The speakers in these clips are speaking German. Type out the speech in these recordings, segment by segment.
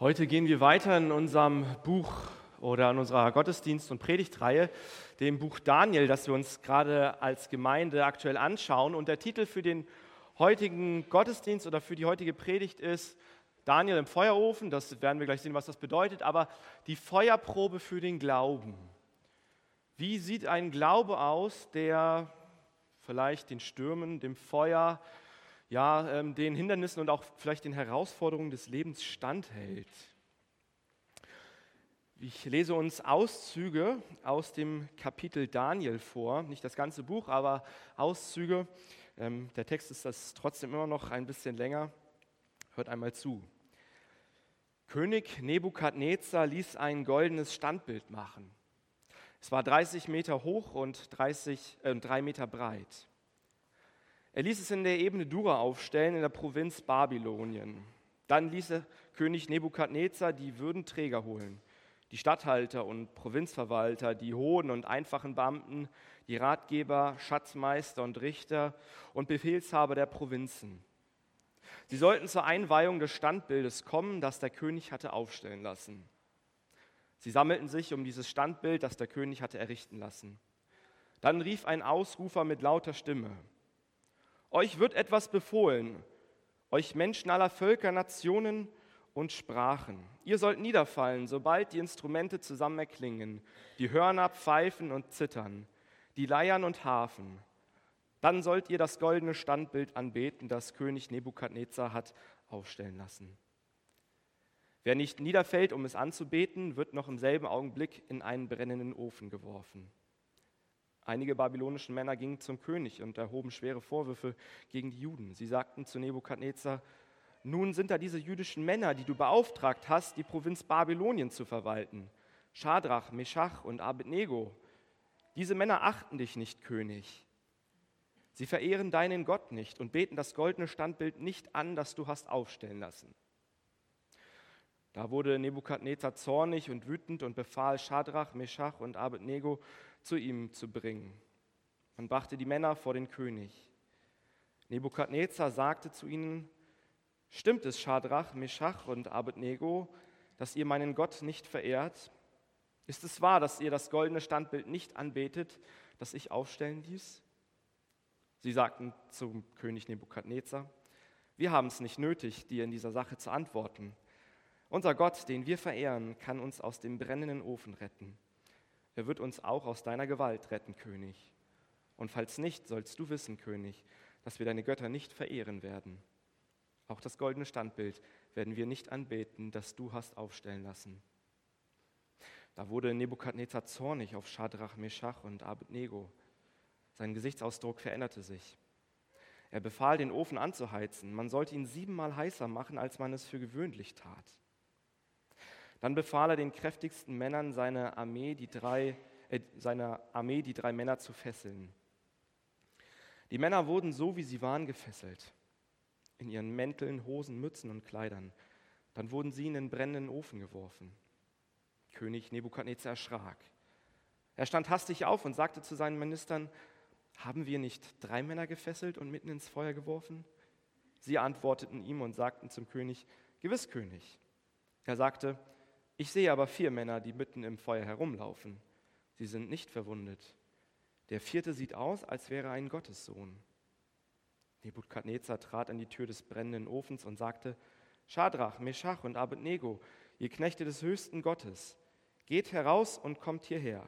Heute gehen wir weiter in unserem Buch oder in unserer Gottesdienst- und Predigtreihe, dem Buch Daniel, das wir uns gerade als Gemeinde aktuell anschauen. Und der Titel für den heutigen Gottesdienst oder für die heutige Predigt ist Daniel im Feuerofen. Das werden wir gleich sehen, was das bedeutet. Aber die Feuerprobe für den Glauben. Wie sieht ein Glaube aus, der vielleicht den Stürmen, dem Feuer, ja, ähm, den Hindernissen und auch vielleicht den Herausforderungen des Lebens standhält. Ich lese uns Auszüge aus dem Kapitel Daniel vor, nicht das ganze Buch, aber Auszüge. Ähm, der Text ist das trotzdem immer noch ein bisschen länger. Hört einmal zu. König Nebukadnezar ließ ein goldenes Standbild machen. Es war 30 Meter hoch und 30, äh, 3 Meter breit. Er ließ es in der Ebene Dura aufstellen, in der Provinz Babylonien. Dann ließ er König Nebukadnezar die Würdenträger holen, die Statthalter und Provinzverwalter, die hohen und einfachen Beamten, die Ratgeber, Schatzmeister und Richter und Befehlshaber der Provinzen. Sie sollten zur Einweihung des Standbildes kommen, das der König hatte aufstellen lassen. Sie sammelten sich um dieses Standbild, das der König hatte errichten lassen. Dann rief ein Ausrufer mit lauter Stimme, euch wird etwas befohlen, euch Menschen aller Völker, Nationen und Sprachen. Ihr sollt niederfallen, sobald die Instrumente zusammen erklingen, die Hörner pfeifen und zittern, die Leiern und Hafen. Dann sollt ihr das goldene Standbild anbeten, das König Nebukadnezar hat aufstellen lassen. Wer nicht niederfällt, um es anzubeten, wird noch im selben Augenblick in einen brennenden Ofen geworfen. Einige babylonische Männer gingen zum König und erhoben schwere Vorwürfe gegen die Juden. Sie sagten zu Nebukadnezar, nun sind da diese jüdischen Männer, die du beauftragt hast, die Provinz Babylonien zu verwalten. Schadrach, Meschach und Abednego. Diese Männer achten dich nicht, König. Sie verehren deinen Gott nicht und beten das goldene Standbild nicht an, das du hast aufstellen lassen. Da wurde Nebukadnezar zornig und wütend und befahl Schadrach, Meschach und Abednego, zu ihm zu bringen. Man brachte die Männer vor den König. Nebukadnezar sagte zu ihnen, stimmt es, Schadrach, Meschach und Abednego, dass ihr meinen Gott nicht verehrt? Ist es wahr, dass ihr das goldene Standbild nicht anbetet, das ich aufstellen ließ? Sie sagten zum König Nebukadnezar, wir haben es nicht nötig, dir in dieser Sache zu antworten. Unser Gott, den wir verehren, kann uns aus dem brennenden Ofen retten. Er wird uns auch aus deiner Gewalt retten, König. Und falls nicht, sollst du wissen, König, dass wir deine Götter nicht verehren werden. Auch das goldene Standbild werden wir nicht anbeten, das du hast aufstellen lassen. Da wurde Nebukadnezar zornig auf Schadrach, Meschach und Abednego. Sein Gesichtsausdruck veränderte sich. Er befahl, den Ofen anzuheizen. Man sollte ihn siebenmal heißer machen, als man es für gewöhnlich tat. Dann befahl er den kräftigsten Männern seiner Armee, die drei, äh, seiner Armee, die drei Männer zu fesseln. Die Männer wurden so, wie sie waren, gefesselt, in ihren Mänteln, Hosen, Mützen und Kleidern. Dann wurden sie in den brennenden Ofen geworfen. König Nebukadnezar erschrak. Er stand hastig auf und sagte zu seinen Ministern, haben wir nicht drei Männer gefesselt und mitten ins Feuer geworfen? Sie antworteten ihm und sagten zum König, gewiss König. Er sagte, ich sehe aber vier Männer, die mitten im Feuer herumlaufen. Sie sind nicht verwundet. Der vierte sieht aus, als wäre ein Gottessohn. Nebukadnezar trat an die Tür des brennenden Ofens und sagte, Schadrach, Meschach und Abednego, ihr Knechte des höchsten Gottes, geht heraus und kommt hierher.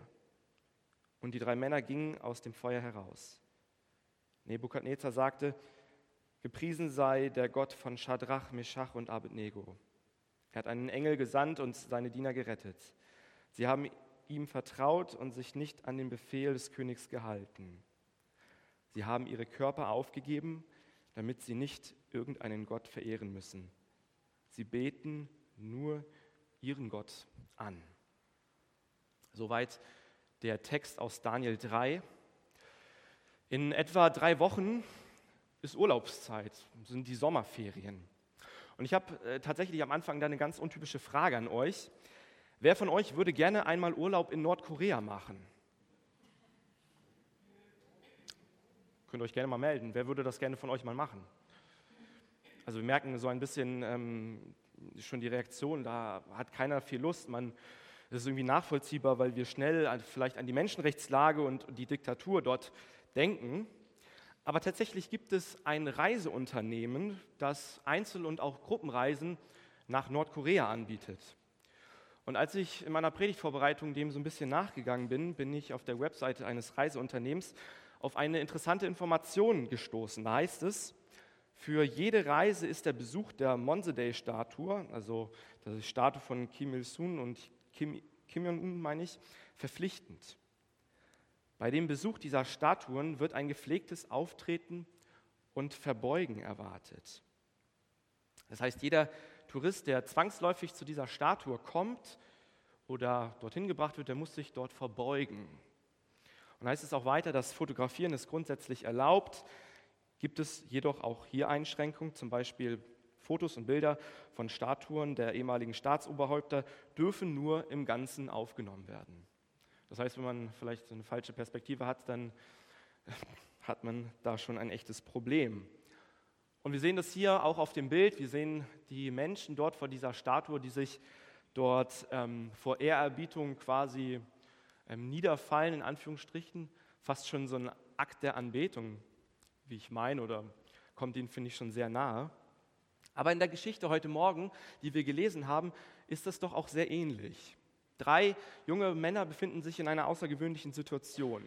Und die drei Männer gingen aus dem Feuer heraus. Nebukadnezar sagte, Gepriesen sei der Gott von Schadrach, Meschach und Abednego er hat einen Engel gesandt und seine Diener gerettet. Sie haben ihm vertraut und sich nicht an den Befehl des Königs gehalten. Sie haben ihre Körper aufgegeben, damit sie nicht irgendeinen Gott verehren müssen. Sie beten nur ihren Gott an. Soweit der Text aus Daniel 3. In etwa drei Wochen ist Urlaubszeit, sind die Sommerferien. Und ich habe äh, tatsächlich am Anfang da eine ganz untypische Frage an euch. Wer von euch würde gerne einmal Urlaub in Nordkorea machen? Könnt ihr euch gerne mal melden. Wer würde das gerne von euch mal machen? Also wir merken so ein bisschen, ähm, schon die Reaktion, da hat keiner viel Lust. Man, das ist irgendwie nachvollziehbar, weil wir schnell an, vielleicht an die Menschenrechtslage und die Diktatur dort denken. Aber tatsächlich gibt es ein Reiseunternehmen, das Einzel- und auch Gruppenreisen nach Nordkorea anbietet. Und als ich in meiner Predigtvorbereitung dem so ein bisschen nachgegangen bin, bin ich auf der Webseite eines Reiseunternehmens auf eine interessante Information gestoßen. Da heißt es, für jede Reise ist der Besuch der Monsedei-Statue, also die Statue von Kim Il-sung und Kim, Kim Jong-un, meine ich, verpflichtend. Bei dem Besuch dieser Statuen wird ein gepflegtes Auftreten und Verbeugen erwartet. Das heißt, jeder Tourist, der zwangsläufig zu dieser Statue kommt oder dorthin gebracht wird, der muss sich dort verbeugen. Und heißt es auch weiter, dass Fotografieren ist grundsätzlich erlaubt, gibt es jedoch auch hier Einschränkungen, zum Beispiel Fotos und Bilder von Statuen der ehemaligen Staatsoberhäupter dürfen nur im Ganzen aufgenommen werden. Das heißt, wenn man vielleicht eine falsche Perspektive hat, dann hat man da schon ein echtes Problem. Und wir sehen das hier auch auf dem Bild. Wir sehen die Menschen dort vor dieser Statue, die sich dort ähm, vor Ehrerbietung quasi ähm, niederfallen, in Anführungsstrichen. Fast schon so ein Akt der Anbetung, wie ich meine, oder kommt ihnen, finde ich, schon sehr nahe. Aber in der Geschichte heute Morgen, die wir gelesen haben, ist das doch auch sehr ähnlich. Drei junge Männer befinden sich in einer außergewöhnlichen Situation.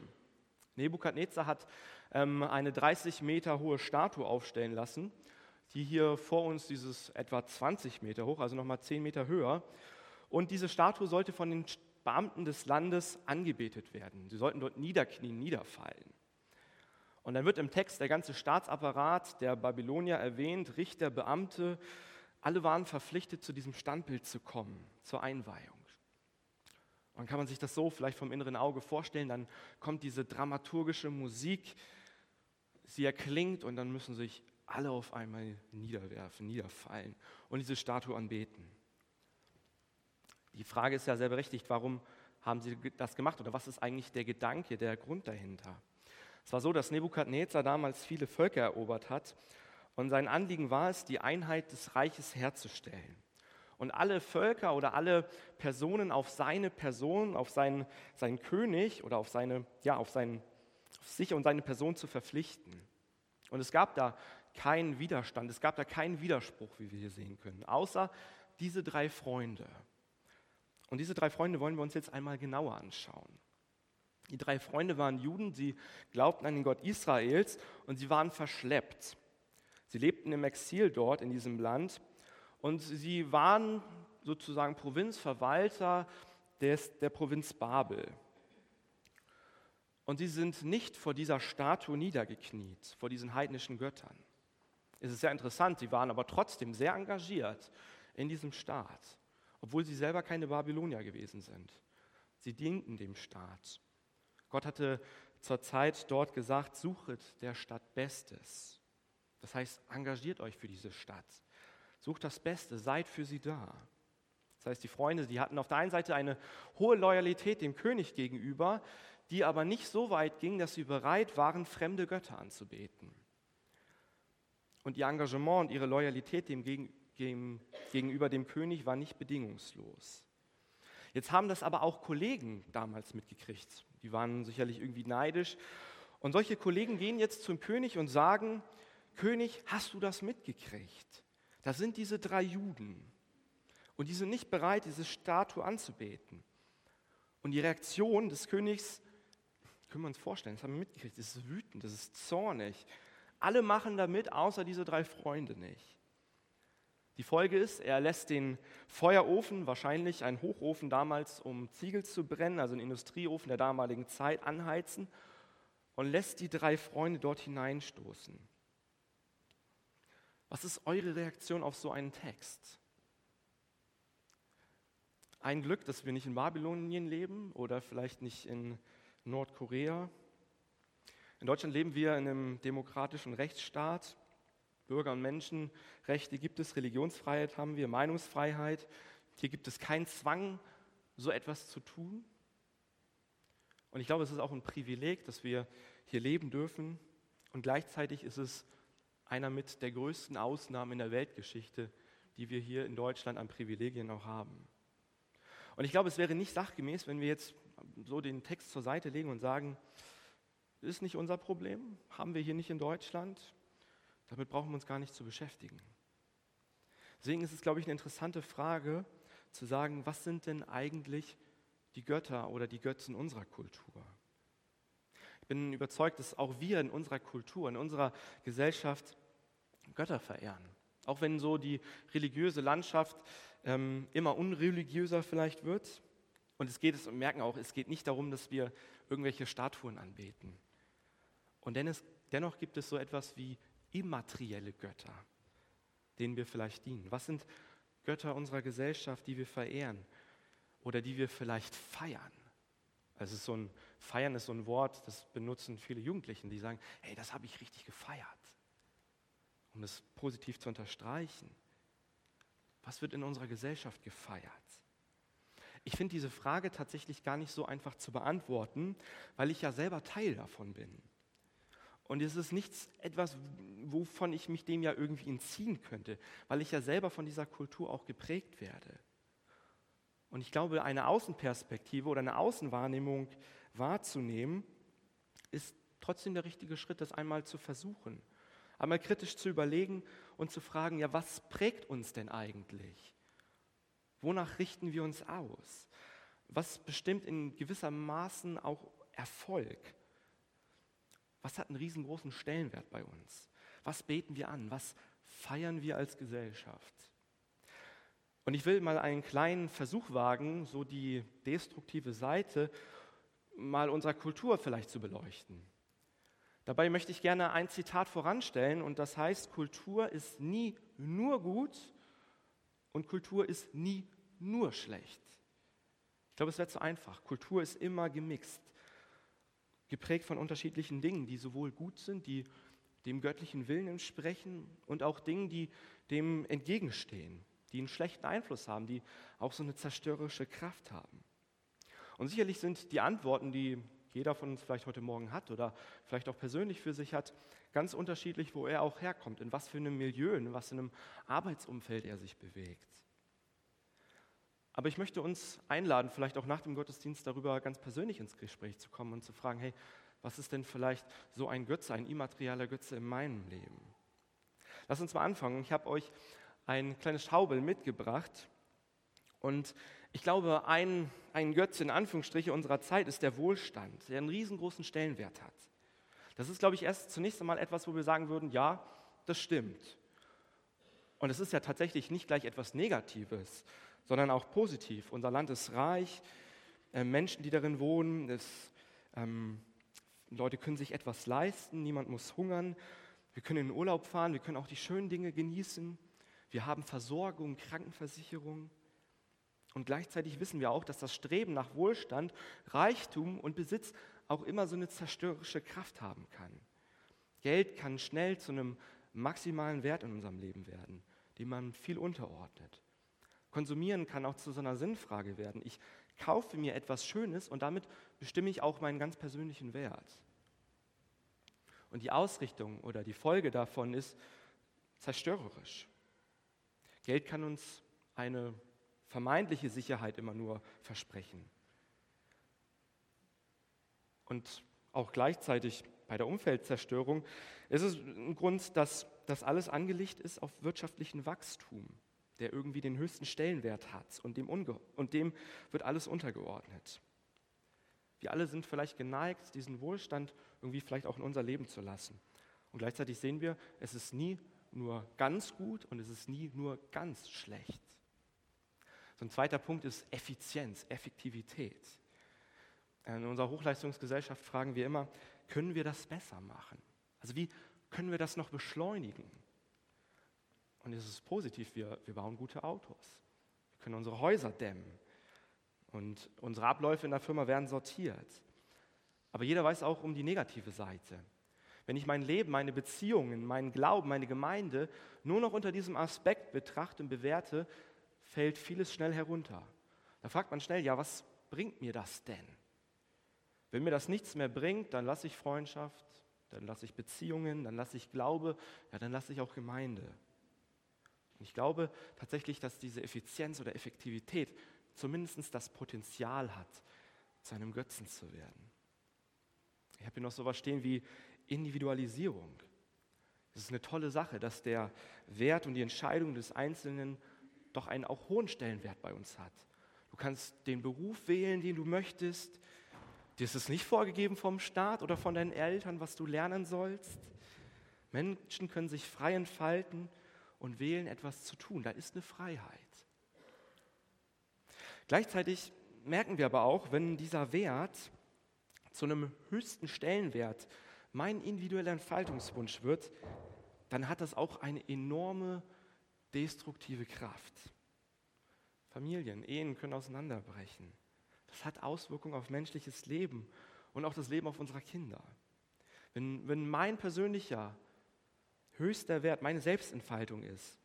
Nebukadnezar hat ähm, eine 30 Meter hohe Statue aufstellen lassen, die hier vor uns dieses etwa 20 Meter hoch, also nochmal 10 Meter höher. Und diese Statue sollte von den Beamten des Landes angebetet werden. Sie sollten dort niederknien, niederfallen. Und dann wird im Text der ganze Staatsapparat der Babylonier erwähnt, Richter, Beamte, alle waren verpflichtet, zu diesem Standbild zu kommen, zur Einweihung. Und kann man sich das so vielleicht vom inneren Auge vorstellen, dann kommt diese dramaturgische Musik, sie erklingt und dann müssen sich alle auf einmal niederwerfen, niederfallen und diese Statue anbeten. Die Frage ist ja sehr berechtigt, warum haben sie das gemacht oder was ist eigentlich der Gedanke, der Grund dahinter? Es war so, dass Nebukadnezar damals viele Völker erobert hat und sein Anliegen war es, die Einheit des Reiches herzustellen und alle Völker oder alle Personen auf seine Person, auf seinen, seinen König oder auf, seine, ja, auf, seinen, auf sich und seine Person zu verpflichten. Und es gab da keinen Widerstand, es gab da keinen Widerspruch, wie wir hier sehen können, außer diese drei Freunde. Und diese drei Freunde wollen wir uns jetzt einmal genauer anschauen. Die drei Freunde waren Juden, sie glaubten an den Gott Israels und sie waren verschleppt. Sie lebten im Exil dort in diesem Land und sie waren sozusagen Provinzverwalter des, der Provinz Babel. Und sie sind nicht vor dieser Statue niedergekniet, vor diesen heidnischen Göttern. Es ist sehr interessant, sie waren aber trotzdem sehr engagiert in diesem Staat, obwohl sie selber keine Babylonier gewesen sind. Sie dienten dem Staat. Gott hatte zur Zeit dort gesagt, suchet der Stadt Bestes. Das heißt, engagiert euch für diese Stadt. Sucht das Beste, seid für sie da. Das heißt, die Freunde, die hatten auf der einen Seite eine hohe Loyalität dem König gegenüber, die aber nicht so weit ging, dass sie bereit waren, fremde Götter anzubeten. Und ihr Engagement und ihre Loyalität dem gegenüber dem König war nicht bedingungslos. Jetzt haben das aber auch Kollegen damals mitgekriegt. Die waren sicherlich irgendwie neidisch. Und solche Kollegen gehen jetzt zum König und sagen, König, hast du das mitgekriegt? Da sind diese drei Juden und die sind nicht bereit, diese Statue anzubeten. Und die Reaktion des Königs, können wir uns vorstellen, das haben wir mitgekriegt, das ist wütend, das ist zornig. Alle machen damit, außer diese drei Freunde nicht. Die Folge ist, er lässt den Feuerofen, wahrscheinlich ein Hochofen damals, um Ziegel zu brennen, also ein Industrieofen der damaligen Zeit, anheizen und lässt die drei Freunde dort hineinstoßen. Was ist eure Reaktion auf so einen Text? Ein Glück, dass wir nicht in Babylonien leben oder vielleicht nicht in Nordkorea. In Deutschland leben wir in einem demokratischen Rechtsstaat. Bürger- und Menschenrechte gibt es, Religionsfreiheit haben wir, Meinungsfreiheit. Hier gibt es keinen Zwang, so etwas zu tun. Und ich glaube, es ist auch ein Privileg, dass wir hier leben dürfen. Und gleichzeitig ist es einer mit der größten Ausnahmen in der Weltgeschichte, die wir hier in Deutschland an Privilegien auch haben. Und ich glaube, es wäre nicht sachgemäß, wenn wir jetzt so den Text zur Seite legen und sagen, ist nicht unser Problem, haben wir hier nicht in Deutschland, damit brauchen wir uns gar nicht zu beschäftigen. Deswegen ist es, glaube ich, eine interessante Frage zu sagen, was sind denn eigentlich die Götter oder die Götzen unserer Kultur? Ich bin überzeugt, dass auch wir in unserer Kultur, in unserer Gesellschaft Götter verehren. Auch wenn so die religiöse Landschaft ähm, immer unreligiöser vielleicht wird. Und es geht, es merken auch, es geht nicht darum, dass wir irgendwelche Statuen anbeten. Und dennoch, dennoch gibt es so etwas wie immaterielle Götter, denen wir vielleicht dienen. Was sind Götter unserer Gesellschaft, die wir verehren oder die wir vielleicht feiern? Also so ein Feiern ist so ein Wort, das benutzen viele Jugendlichen, die sagen, hey, das habe ich richtig gefeiert, um das positiv zu unterstreichen. Was wird in unserer Gesellschaft gefeiert? Ich finde diese Frage tatsächlich gar nicht so einfach zu beantworten, weil ich ja selber Teil davon bin. Und es ist nichts etwas, wovon ich mich dem ja irgendwie entziehen könnte, weil ich ja selber von dieser Kultur auch geprägt werde. Und ich glaube, eine Außenperspektive oder eine Außenwahrnehmung wahrzunehmen, ist trotzdem der richtige Schritt, das einmal zu versuchen. Einmal kritisch zu überlegen und zu fragen, ja, was prägt uns denn eigentlich? Wonach richten wir uns aus? Was bestimmt in gewisser Maßen auch Erfolg? Was hat einen riesengroßen Stellenwert bei uns? Was beten wir an? Was feiern wir als Gesellschaft? Und ich will mal einen kleinen Versuch wagen, so die destruktive Seite mal unserer Kultur vielleicht zu beleuchten. Dabei möchte ich gerne ein Zitat voranstellen und das heißt, Kultur ist nie nur gut und Kultur ist nie nur schlecht. Ich glaube, es wäre zu einfach. Kultur ist immer gemixt geprägt von unterschiedlichen Dingen, die sowohl gut sind, die dem göttlichen Willen entsprechen und auch Dingen, die dem entgegenstehen, die einen schlechten Einfluss haben, die auch so eine zerstörerische Kraft haben. Und sicherlich sind die Antworten, die jeder von uns vielleicht heute Morgen hat oder vielleicht auch persönlich für sich hat, ganz unterschiedlich, wo er auch herkommt, in was für einem Milieu, in was für einem Arbeitsumfeld er sich bewegt. Aber ich möchte uns einladen, vielleicht auch nach dem Gottesdienst darüber ganz persönlich ins Gespräch zu kommen und zu fragen, hey, was ist denn vielleicht so ein Götze, ein immaterieller Götze in meinem Leben? Lass uns mal anfangen. Ich habe euch ein kleines Schaubild mitgebracht. Und ich glaube, ein, ein Götze in Anführungsstriche unserer Zeit ist der Wohlstand, der einen riesengroßen Stellenwert hat. Das ist, glaube ich, erst zunächst einmal etwas, wo wir sagen würden, ja, das stimmt. Und es ist ja tatsächlich nicht gleich etwas Negatives, sondern auch positiv. Unser Land ist reich, äh, Menschen, die darin wohnen, es, ähm, Leute können sich etwas leisten, niemand muss hungern, wir können in den Urlaub fahren, wir können auch die schönen Dinge genießen, wir haben Versorgung, Krankenversicherung. Und gleichzeitig wissen wir auch, dass das Streben nach Wohlstand, Reichtum und Besitz auch immer so eine zerstörerische Kraft haben kann. Geld kann schnell zu einem maximalen Wert in unserem Leben werden, dem man viel unterordnet. Konsumieren kann auch zu so einer Sinnfrage werden. Ich kaufe mir etwas Schönes und damit bestimme ich auch meinen ganz persönlichen Wert. Und die Ausrichtung oder die Folge davon ist zerstörerisch. Geld kann uns eine vermeintliche Sicherheit immer nur versprechen. Und auch gleichzeitig bei der Umweltzerstörung ist es ein Grund, dass das alles angelegt ist auf wirtschaftlichen Wachstum der irgendwie den höchsten Stellenwert hat und dem, und dem wird alles untergeordnet. Wir alle sind vielleicht geneigt, diesen Wohlstand irgendwie vielleicht auch in unser Leben zu lassen. Und gleichzeitig sehen wir, es ist nie nur ganz gut und es ist nie nur ganz schlecht. So ein zweiter Punkt ist Effizienz, Effektivität. In unserer Hochleistungsgesellschaft fragen wir immer, können wir das besser machen? Also wie können wir das noch beschleunigen? Und es ist positiv, wir, wir bauen gute Autos. Wir können unsere Häuser dämmen. Und unsere Abläufe in der Firma werden sortiert. Aber jeder weiß auch um die negative Seite. Wenn ich mein Leben, meine Beziehungen, meinen Glauben, meine Gemeinde nur noch unter diesem Aspekt betrachte und bewerte, fällt vieles schnell herunter. Da fragt man schnell, ja, was bringt mir das denn? Wenn mir das nichts mehr bringt, dann lasse ich Freundschaft, dann lasse ich Beziehungen, dann lasse ich Glaube, ja, dann lasse ich auch Gemeinde. Und ich glaube tatsächlich, dass diese Effizienz oder Effektivität zumindest das Potenzial hat, zu einem Götzen zu werden. Ich habe hier noch so was stehen wie Individualisierung. Es ist eine tolle Sache, dass der Wert und die Entscheidung des Einzelnen doch einen auch hohen Stellenwert bei uns hat. Du kannst den Beruf wählen, den du möchtest. Dir ist es nicht vorgegeben vom Staat oder von deinen Eltern, was du lernen sollst. Menschen können sich frei entfalten und wählen, etwas zu tun. Da ist eine Freiheit. Gleichzeitig merken wir aber auch, wenn dieser Wert zu einem höchsten Stellenwert mein individueller Entfaltungswunsch wird, dann hat das auch eine enorme destruktive Kraft. Familien, Ehen können auseinanderbrechen. Das hat Auswirkungen auf menschliches Leben und auch das Leben auf unserer Kinder. Wenn, wenn mein persönlicher höchster Wert meine Selbstentfaltung ist,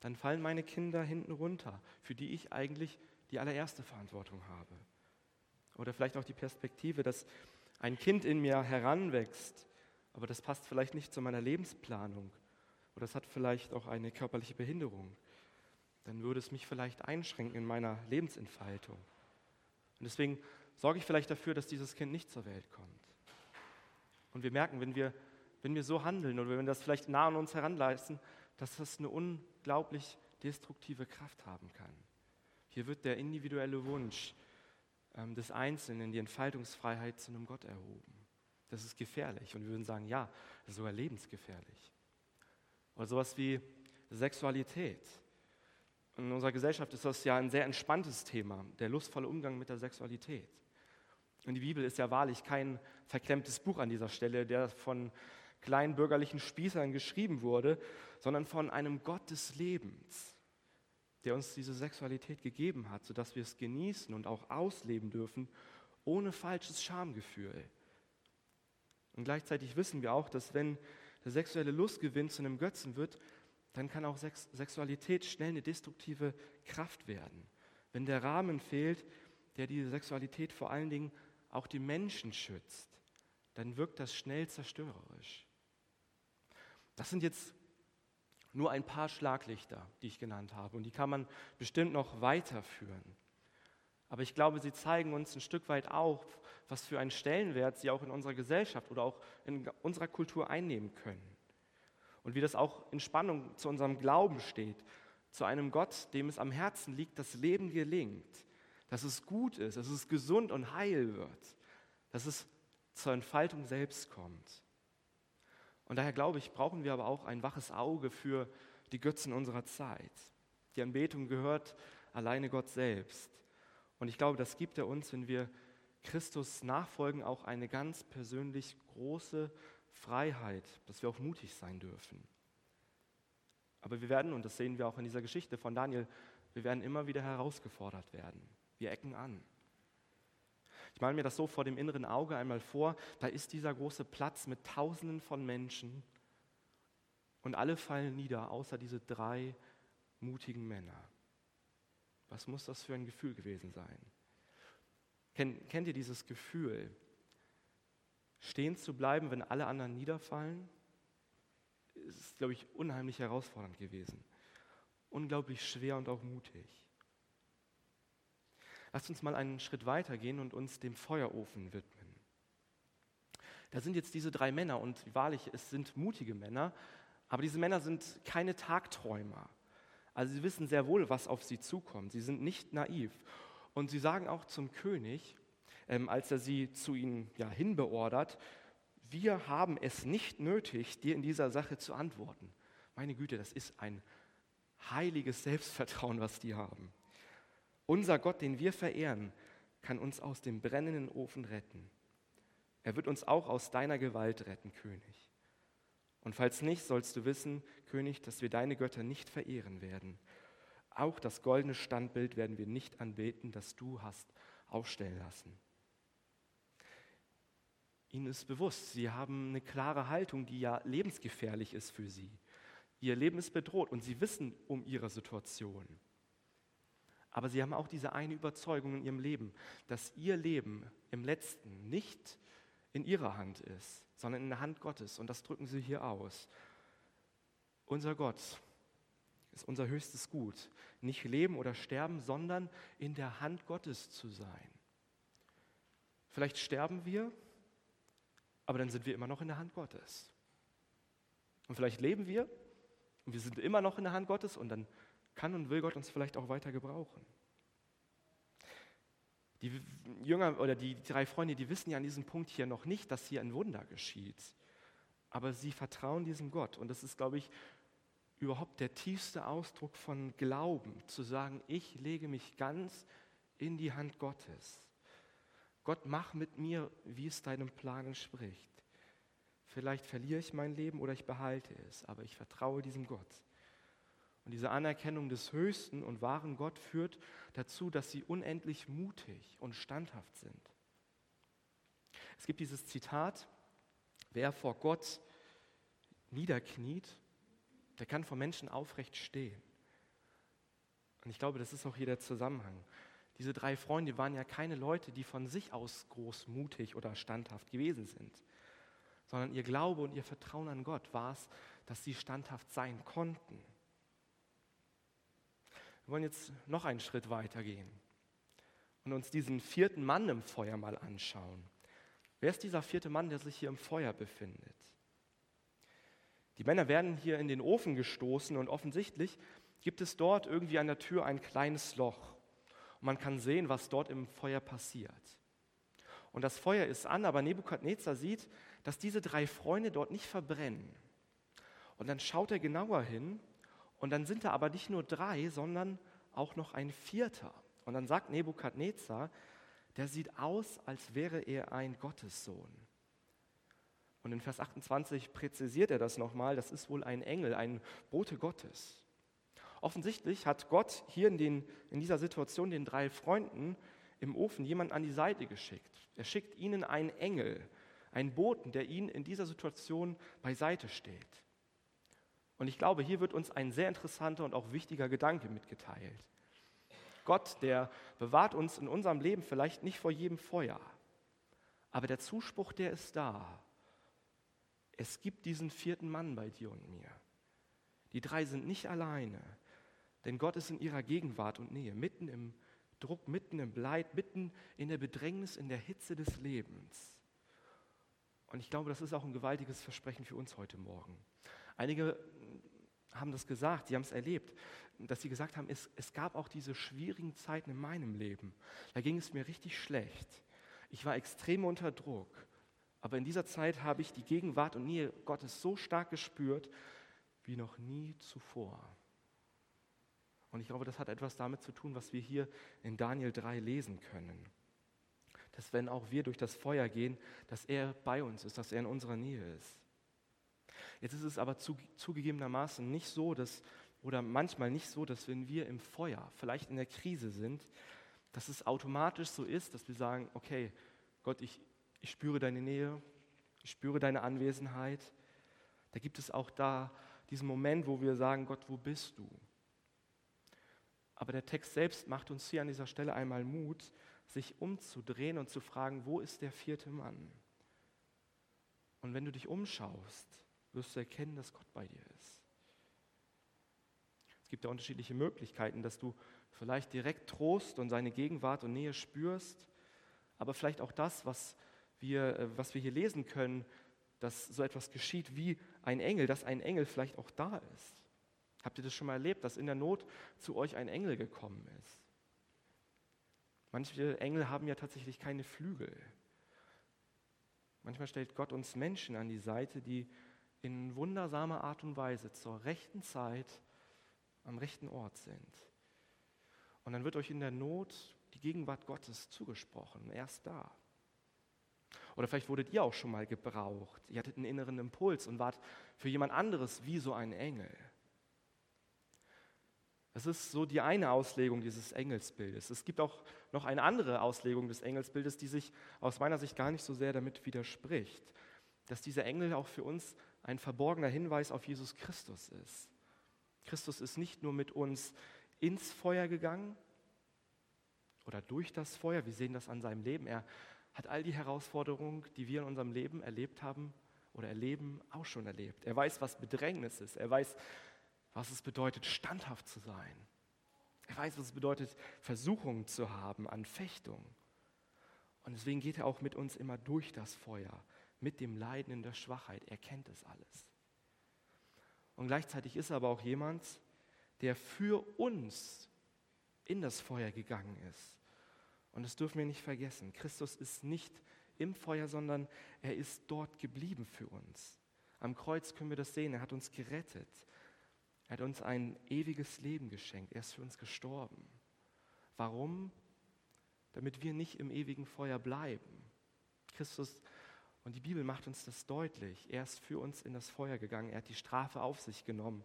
dann fallen meine Kinder hinten runter, für die ich eigentlich die allererste Verantwortung habe. Oder vielleicht auch die Perspektive, dass ein Kind in mir heranwächst, aber das passt vielleicht nicht zu meiner Lebensplanung oder es hat vielleicht auch eine körperliche Behinderung. Dann würde es mich vielleicht einschränken in meiner Lebensentfaltung. Und deswegen sorge ich vielleicht dafür, dass dieses Kind nicht zur Welt kommt. Und wir merken, wenn wir, wenn wir so handeln oder wenn wir das vielleicht nah an uns heranleisten, dass das eine unglaublich destruktive Kraft haben kann. Hier wird der individuelle Wunsch ähm, des Einzelnen, die Entfaltungsfreiheit zu einem Gott erhoben. Das ist gefährlich. Und wir würden sagen, ja, das ist sogar lebensgefährlich. Oder sowas wie Sexualität. In unserer Gesellschaft ist das ja ein sehr entspanntes Thema, der lustvolle Umgang mit der Sexualität. Und die Bibel ist ja wahrlich kein verklemmtes Buch an dieser Stelle, der von kleinen bürgerlichen Spießern geschrieben wurde, sondern von einem Gott des Lebens, der uns diese Sexualität gegeben hat, sodass wir es genießen und auch ausleben dürfen, ohne falsches Schamgefühl. Und gleichzeitig wissen wir auch, dass wenn sexuelle Lustgewinn zu einem Götzen wird, dann kann auch Sex Sexualität schnell eine destruktive Kraft werden. Wenn der Rahmen fehlt, der diese Sexualität vor allen Dingen auch die Menschen schützt, dann wirkt das schnell zerstörerisch. Das sind jetzt nur ein paar Schlaglichter, die ich genannt habe, und die kann man bestimmt noch weiterführen. Aber ich glaube, sie zeigen uns ein Stück weit auch, was für einen Stellenwert sie auch in unserer Gesellschaft oder auch in unserer Kultur einnehmen können. Und wie das auch in Spannung zu unserem Glauben steht, zu einem Gott, dem es am Herzen liegt, dass Leben gelingt, dass es gut ist, dass es gesund und heil wird, dass es zur Entfaltung selbst kommt. Und daher glaube ich, brauchen wir aber auch ein waches Auge für die Götzen unserer Zeit. Die Anbetung gehört alleine Gott selbst. Und ich glaube, das gibt er uns, wenn wir Christus nachfolgen, auch eine ganz persönlich große Freiheit, dass wir auch mutig sein dürfen. Aber wir werden, und das sehen wir auch in dieser Geschichte von Daniel, wir werden immer wieder herausgefordert werden. Wir ecken an. Ich male mir das so vor dem inneren Auge einmal vor, da ist dieser große Platz mit Tausenden von Menschen und alle fallen nieder, außer diese drei mutigen Männer. Was muss das für ein Gefühl gewesen sein? Kennt, ihr dieses Gefühl, stehen zu bleiben, wenn alle anderen niederfallen? Es ist, glaube ich, unheimlich herausfordernd gewesen. Unglaublich schwer und auch mutig. Lasst uns mal einen Schritt weiter gehen und uns dem Feuerofen widmen. Da sind jetzt diese drei Männer und wahrlich, es sind mutige Männer, aber diese Männer sind keine Tagträumer. Also sie wissen sehr wohl, was auf sie zukommt. Sie sind nicht naiv. Und sie sagen auch zum König, ähm, als er sie zu ihnen ja, hinbeordert, wir haben es nicht nötig, dir in dieser Sache zu antworten. Meine Güte, das ist ein heiliges Selbstvertrauen, was die haben. Unser Gott, den wir verehren, kann uns aus dem brennenden Ofen retten. Er wird uns auch aus deiner Gewalt retten, König. Und falls nicht, sollst du wissen, König, dass wir deine Götter nicht verehren werden. Auch das goldene Standbild werden wir nicht anbeten, das du hast aufstellen lassen. Ihnen ist bewusst, sie haben eine klare Haltung, die ja lebensgefährlich ist für sie. Ihr Leben ist bedroht und sie wissen um ihre Situation. Aber sie haben auch diese eine Überzeugung in ihrem Leben, dass ihr Leben im letzten nicht in ihrer Hand ist, sondern in der Hand Gottes. Und das drücken sie hier aus. Unser Gott ist unser höchstes Gut. Nicht leben oder sterben, sondern in der Hand Gottes zu sein. Vielleicht sterben wir, aber dann sind wir immer noch in der Hand Gottes. Und vielleicht leben wir und wir sind immer noch in der Hand Gottes und dann kann und will Gott uns vielleicht auch weiter gebrauchen. Die Jünger oder die drei Freunde, die wissen ja an diesem Punkt hier noch nicht, dass hier ein Wunder geschieht. Aber sie vertrauen diesem Gott. Und das ist, glaube ich, überhaupt der tiefste Ausdruck von Glauben, zu sagen, ich lege mich ganz in die Hand Gottes. Gott, mach mit mir, wie es deinem Plan entspricht. Vielleicht verliere ich mein Leben oder ich behalte es, aber ich vertraue diesem Gott. Und diese Anerkennung des höchsten und wahren Gott führt dazu, dass sie unendlich mutig und standhaft sind. Es gibt dieses Zitat, wer vor Gott niederkniet, der kann vor Menschen aufrecht stehen. Und ich glaube, das ist auch hier der Zusammenhang. Diese drei Freunde waren ja keine Leute, die von sich aus großmutig oder standhaft gewesen sind, sondern ihr Glaube und ihr Vertrauen an Gott war es, dass sie standhaft sein konnten. Wir wollen jetzt noch einen Schritt weiter gehen und uns diesen vierten Mann im Feuer mal anschauen. Wer ist dieser vierte Mann, der sich hier im Feuer befindet? Die Männer werden hier in den Ofen gestoßen und offensichtlich gibt es dort irgendwie an der Tür ein kleines Loch. Und man kann sehen, was dort im Feuer passiert. Und das Feuer ist an, aber Nebukadnezar sieht, dass diese drei Freunde dort nicht verbrennen. Und dann schaut er genauer hin und dann sind da aber nicht nur drei, sondern auch noch ein vierter. Und dann sagt Nebukadnezar, der sieht aus, als wäre er ein Gottessohn. Und in Vers 28 präzisiert er das nochmal, das ist wohl ein Engel, ein Bote Gottes. Offensichtlich hat Gott hier in, den, in dieser Situation den drei Freunden im Ofen jemanden an die Seite geschickt. Er schickt ihnen einen Engel, einen Boten, der ihnen in dieser Situation beiseite steht. Und ich glaube, hier wird uns ein sehr interessanter und auch wichtiger Gedanke mitgeteilt. Gott, der bewahrt uns in unserem Leben vielleicht nicht vor jedem Feuer, aber der Zuspruch, der ist da. Es gibt diesen vierten Mann bei dir und mir. Die drei sind nicht alleine, denn Gott ist in ihrer Gegenwart und Nähe, mitten im Druck, mitten im Leid, mitten in der Bedrängnis, in der Hitze des Lebens. Und ich glaube, das ist auch ein gewaltiges Versprechen für uns heute Morgen. Einige haben das gesagt, sie haben es erlebt, dass sie gesagt haben, es, es gab auch diese schwierigen Zeiten in meinem Leben. Da ging es mir richtig schlecht. Ich war extrem unter Druck. Aber in dieser Zeit habe ich die Gegenwart und Nähe Gottes so stark gespürt wie noch nie zuvor. Und ich glaube, das hat etwas damit zu tun, was wir hier in Daniel 3 lesen können. Dass wenn auch wir durch das Feuer gehen, dass er bei uns ist, dass er in unserer Nähe ist. Jetzt ist es aber zugegebenermaßen nicht so, dass, oder manchmal nicht so, dass wenn wir im Feuer, vielleicht in der Krise sind, dass es automatisch so ist, dass wir sagen, okay, Gott, ich, ich spüre deine Nähe, ich spüre deine Anwesenheit. Da gibt es auch da diesen Moment, wo wir sagen, Gott, wo bist du? Aber der Text selbst macht uns hier an dieser Stelle einmal Mut, sich umzudrehen und zu fragen, wo ist der vierte Mann? Und wenn du dich umschaust, wirst du erkennen, dass Gott bei dir ist. Es gibt ja unterschiedliche Möglichkeiten, dass du vielleicht direkt Trost und seine Gegenwart und Nähe spürst, aber vielleicht auch das, was wir, äh, was wir hier lesen können, dass so etwas geschieht wie ein Engel, dass ein Engel vielleicht auch da ist. Habt ihr das schon mal erlebt, dass in der Not zu euch ein Engel gekommen ist? Manche Engel haben ja tatsächlich keine Flügel. Manchmal stellt Gott uns Menschen an die Seite, die in wundersamer Art und Weise zur rechten Zeit am rechten Ort sind. Und dann wird euch in der Not die Gegenwart Gottes zugesprochen. Er ist da. Oder vielleicht wurdet ihr auch schon mal gebraucht. Ihr hattet einen inneren Impuls und wart für jemand anderes wie so ein Engel. Das ist so die eine Auslegung dieses Engelsbildes. Es gibt auch noch eine andere Auslegung des Engelsbildes, die sich aus meiner Sicht gar nicht so sehr damit widerspricht, dass dieser Engel auch für uns ein verborgener Hinweis auf Jesus Christus ist. Christus ist nicht nur mit uns ins Feuer gegangen oder durch das Feuer, wir sehen das an seinem Leben, er hat all die Herausforderungen, die wir in unserem Leben erlebt haben oder erleben, auch schon erlebt. Er weiß, was Bedrängnis ist, er weiß, was es bedeutet, standhaft zu sein. Er weiß, was es bedeutet, Versuchungen zu haben, Anfechtung. Und deswegen geht er auch mit uns immer durch das Feuer, mit dem Leiden in der Schwachheit. Er kennt es alles. Und gleichzeitig ist er aber auch jemand, der für uns in das Feuer gegangen ist. Und das dürfen wir nicht vergessen. Christus ist nicht im Feuer, sondern er ist dort geblieben für uns. Am Kreuz können wir das sehen. Er hat uns gerettet. Er hat uns ein ewiges Leben geschenkt. Er ist für uns gestorben. Warum? Damit wir nicht im ewigen Feuer bleiben. Christus und die Bibel macht uns das deutlich. Er ist für uns in das Feuer gegangen. Er hat die Strafe auf sich genommen.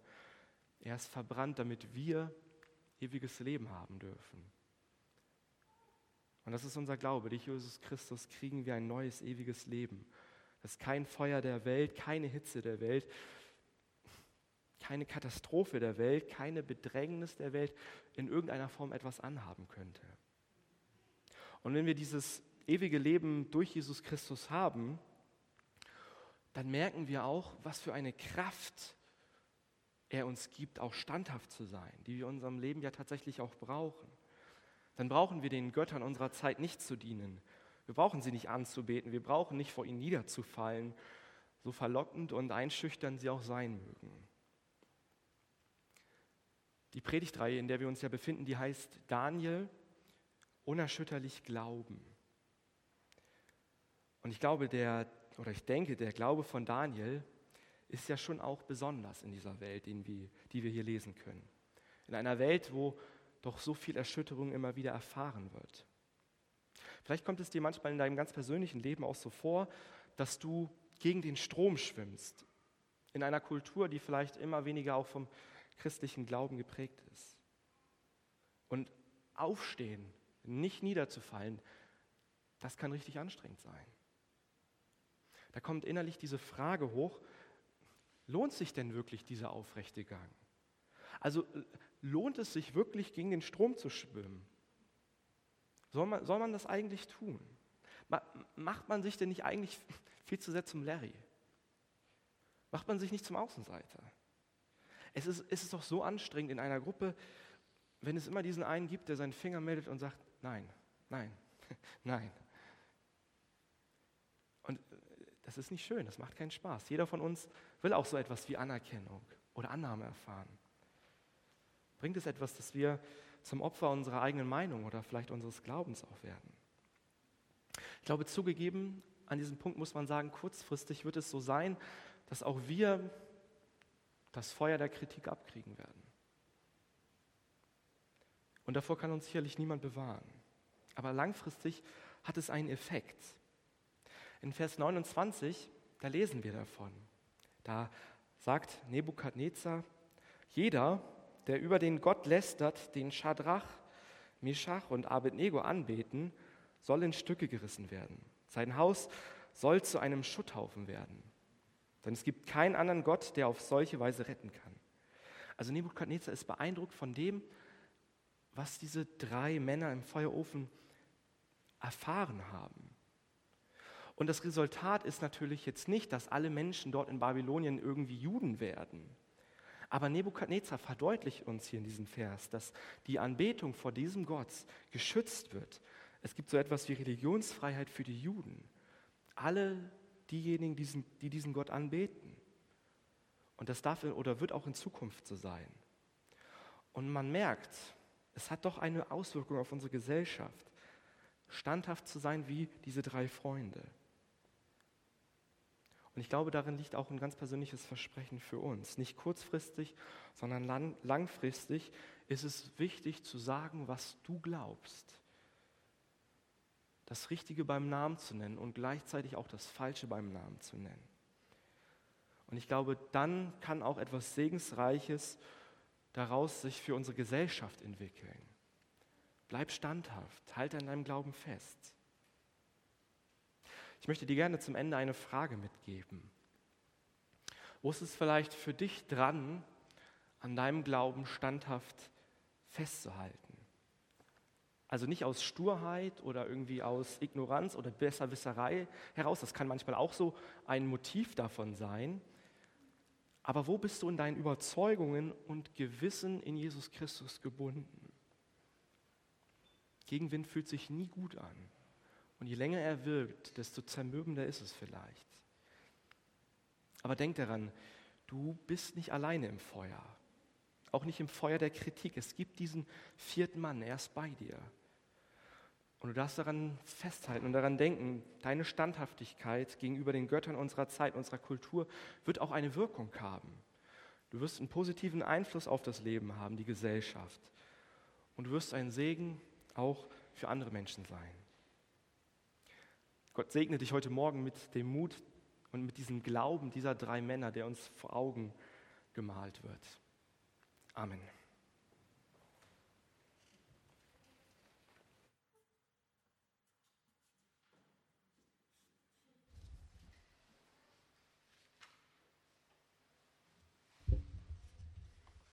Er ist verbrannt, damit wir ewiges Leben haben dürfen. Und das ist unser Glaube. Durch Jesus Christus kriegen wir ein neues, ewiges Leben. Das ist kein Feuer der Welt, keine Hitze der Welt, keine Katastrophe der Welt, keine Bedrängnis der Welt in irgendeiner Form etwas anhaben könnte. Und wenn wir dieses ewige Leben durch Jesus Christus haben, dann merken wir auch, was für eine Kraft er uns gibt, auch standhaft zu sein, die wir in unserem Leben ja tatsächlich auch brauchen. Dann brauchen wir den Göttern unserer Zeit nicht zu dienen. Wir brauchen sie nicht anzubeten. Wir brauchen nicht vor ihnen niederzufallen, so verlockend und einschüchternd sie auch sein mögen. Die Predigtreihe, in der wir uns ja befinden, die heißt Daniel, unerschütterlich glauben. Und ich glaube, der, oder ich denke, der Glaube von Daniel ist ja schon auch besonders in dieser Welt, die wir hier lesen können. In einer Welt, wo doch so viel Erschütterung immer wieder erfahren wird. Vielleicht kommt es dir manchmal in deinem ganz persönlichen Leben auch so vor, dass du gegen den Strom schwimmst. In einer Kultur, die vielleicht immer weniger auch vom christlichen Glauben geprägt ist. Und aufstehen, nicht niederzufallen, das kann richtig anstrengend sein. Da kommt innerlich diese Frage hoch, lohnt sich denn wirklich dieser aufrechte Gang? Also lohnt es sich wirklich, gegen den Strom zu schwimmen? Soll man, soll man das eigentlich tun? Macht man sich denn nicht eigentlich viel zu sehr zum Larry? Macht man sich nicht zum Außenseiter? Es ist, es ist doch so anstrengend in einer Gruppe, wenn es immer diesen einen gibt, der seinen Finger meldet und sagt, nein, nein, nein. Und das ist nicht schön, das macht keinen Spaß. Jeder von uns will auch so etwas wie Anerkennung oder Annahme erfahren. Bringt es etwas, dass wir zum Opfer unserer eigenen Meinung oder vielleicht unseres Glaubens auch werden? Ich glaube, zugegeben, an diesem Punkt muss man sagen, kurzfristig wird es so sein, dass auch wir das Feuer der Kritik abkriegen werden. Und davor kann uns sicherlich niemand bewahren. Aber langfristig hat es einen Effekt. In Vers 29, da lesen wir davon. Da sagt Nebukadnezar, jeder, der über den Gott lästert, den Schadrach, Meshach und Abednego anbeten, soll in Stücke gerissen werden. Sein Haus soll zu einem Schutthaufen werden. Denn es gibt keinen anderen Gott, der auf solche Weise retten kann. Also Nebukadnezar ist beeindruckt von dem, was diese drei Männer im Feuerofen erfahren haben. Und das Resultat ist natürlich jetzt nicht, dass alle Menschen dort in Babylonien irgendwie Juden werden. Aber Nebukadnezar verdeutlicht uns hier in diesem Vers, dass die Anbetung vor diesem Gott geschützt wird. Es gibt so etwas wie Religionsfreiheit für die Juden. Alle diejenigen, die diesen Gott anbeten. Und das darf oder wird auch in Zukunft so sein. Und man merkt, es hat doch eine Auswirkung auf unsere Gesellschaft, standhaft zu sein wie diese drei Freunde. Und ich glaube, darin liegt auch ein ganz persönliches Versprechen für uns. Nicht kurzfristig, sondern lang, langfristig ist es wichtig zu sagen, was du glaubst. Das Richtige beim Namen zu nennen und gleichzeitig auch das Falsche beim Namen zu nennen. Und ich glaube, dann kann auch etwas Segensreiches daraus sich für unsere Gesellschaft entwickeln. Bleib standhaft, halte an deinem Glauben fest. Ich möchte dir gerne zum Ende eine Frage mitgeben. Wo ist es vielleicht für dich dran, an deinem Glauben standhaft festzuhalten? Also nicht aus Sturheit oder irgendwie aus Ignoranz oder Besserwisserei heraus, das kann manchmal auch so ein Motiv davon sein, Aber wo bist du in deinen Überzeugungen und Gewissen in Jesus Christus gebunden? Gegenwind fühlt sich nie gut an. Und je länger er wirkt, desto zermürbender ist es vielleicht. Aber denk daran, du bist nicht alleine im Feuer. Auch nicht im Feuer der Kritik. Es gibt diesen vierten Mann, er ist bei dir. Und du darfst daran festhalten und daran denken, deine Standhaftigkeit gegenüber den Göttern unserer Zeit, unserer Kultur, wird auch eine Wirkung haben. Du wirst einen positiven Einfluss auf das Leben haben, die Gesellschaft. Und du wirst ein Segen auch für andere Menschen sein. Gott segne dich heute Morgen mit dem Mut und mit diesem Glauben dieser drei Männer, der uns vor Augen gemalt wird. Amen.